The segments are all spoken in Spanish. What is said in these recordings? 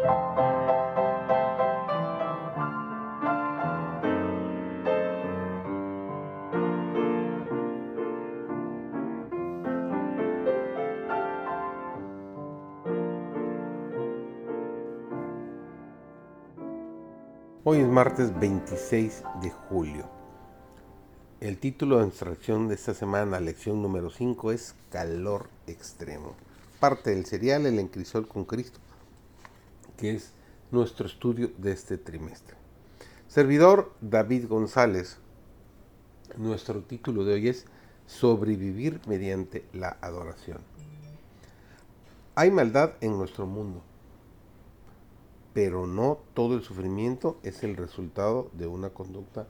Hoy es martes 26 de julio. El título de instrucción de esta semana, lección número 5, es Calor Extremo. Parte del serial El Encrisol con Cristo, que es nuestro estudio de este trimestre. Servidor David González, nuestro título de hoy es Sobrevivir mediante la adoración. Hay maldad en nuestro mundo pero no todo el sufrimiento es el resultado de una conducta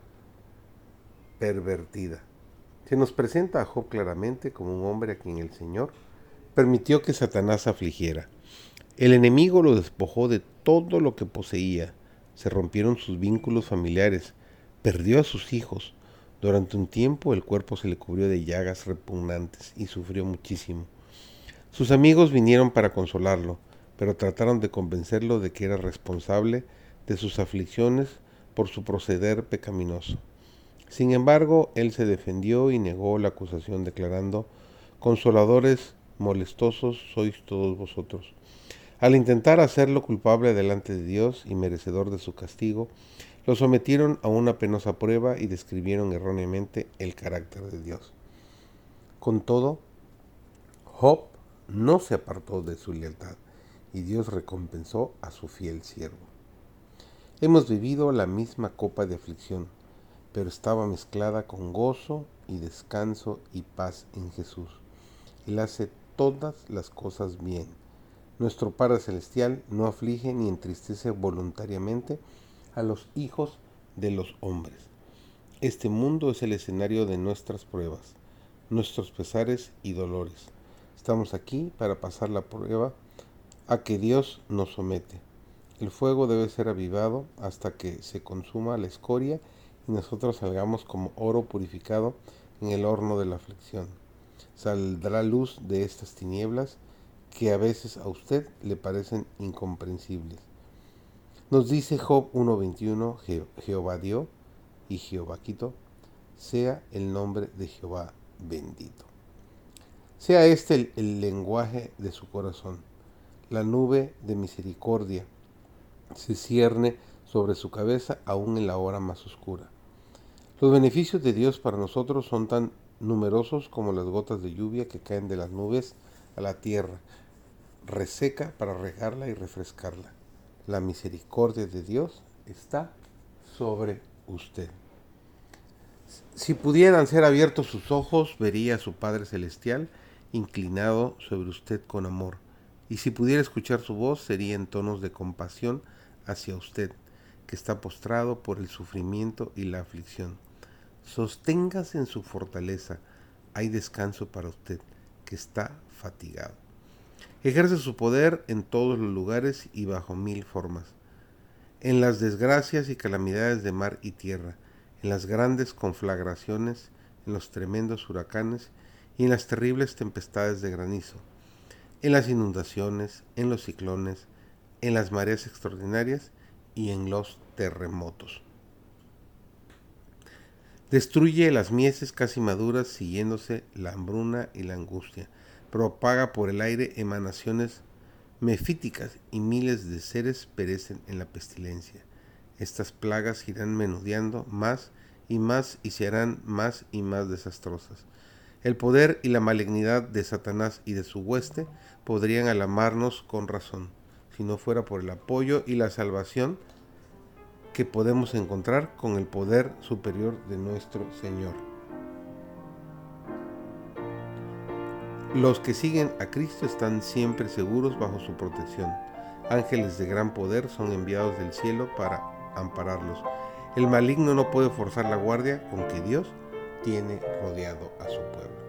pervertida. Se nos presenta a Job claramente como un hombre a quien el Señor permitió que Satanás afligiera. El enemigo lo despojó de todo lo que poseía, se rompieron sus vínculos familiares, perdió a sus hijos. Durante un tiempo el cuerpo se le cubrió de llagas repugnantes y sufrió muchísimo. Sus amigos vinieron para consolarlo, pero trataron de convencerlo de que era responsable de sus aflicciones por su proceder pecaminoso. Sin embargo, él se defendió y negó la acusación declarando, Consoladores molestosos sois todos vosotros. Al intentar hacerlo culpable delante de Dios y merecedor de su castigo, lo sometieron a una penosa prueba y describieron erróneamente el carácter de Dios. Con todo, Job no se apartó de su lealtad y Dios recompensó a su fiel siervo. Hemos vivido la misma copa de aflicción, pero estaba mezclada con gozo y descanso y paz en Jesús. Él hace todas las cosas bien. Nuestro Padre Celestial no aflige ni entristece voluntariamente a los hijos de los hombres. Este mundo es el escenario de nuestras pruebas, nuestros pesares y dolores. Estamos aquí para pasar la prueba a que Dios nos somete. El fuego debe ser avivado hasta que se consuma la escoria y nosotros salgamos como oro purificado en el horno de la aflicción. Saldrá luz de estas tinieblas que a veces a usted le parecen incomprensibles. Nos dice Job 1.21, Jehová dio y Jehová quitó, sea el nombre de Jehová bendito. Sea este el, el lenguaje de su corazón la nube de misericordia se cierne sobre su cabeza aún en la hora más oscura. Los beneficios de Dios para nosotros son tan numerosos como las gotas de lluvia que caen de las nubes a la tierra, reseca para regarla y refrescarla. La misericordia de Dios está sobre usted. Si pudieran ser abiertos sus ojos, vería a su Padre Celestial inclinado sobre usted con amor y si pudiera escuchar su voz sería en tonos de compasión hacia usted, que está postrado por el sufrimiento y la aflicción. Sosténgase en su fortaleza, hay descanso para usted, que está fatigado. Ejerce su poder en todos los lugares y bajo mil formas. En las desgracias y calamidades de mar y tierra, en las grandes conflagraciones, en los tremendos huracanes y en las terribles tempestades de granizo en las inundaciones, en los ciclones, en las mareas extraordinarias y en los terremotos. Destruye las mieses casi maduras siguiéndose la hambruna y la angustia. Propaga por el aire emanaciones mefíticas y miles de seres perecen en la pestilencia. Estas plagas irán menudeando más y más y se harán más y más desastrosas. El poder y la malignidad de Satanás y de su hueste podrían alamarnos con razón, si no fuera por el apoyo y la salvación que podemos encontrar con el poder superior de nuestro Señor. Los que siguen a Cristo están siempre seguros bajo su protección. Ángeles de gran poder son enviados del cielo para ampararlos. El maligno no puede forzar la guardia con que Dios tiene rodeado a su pueblo.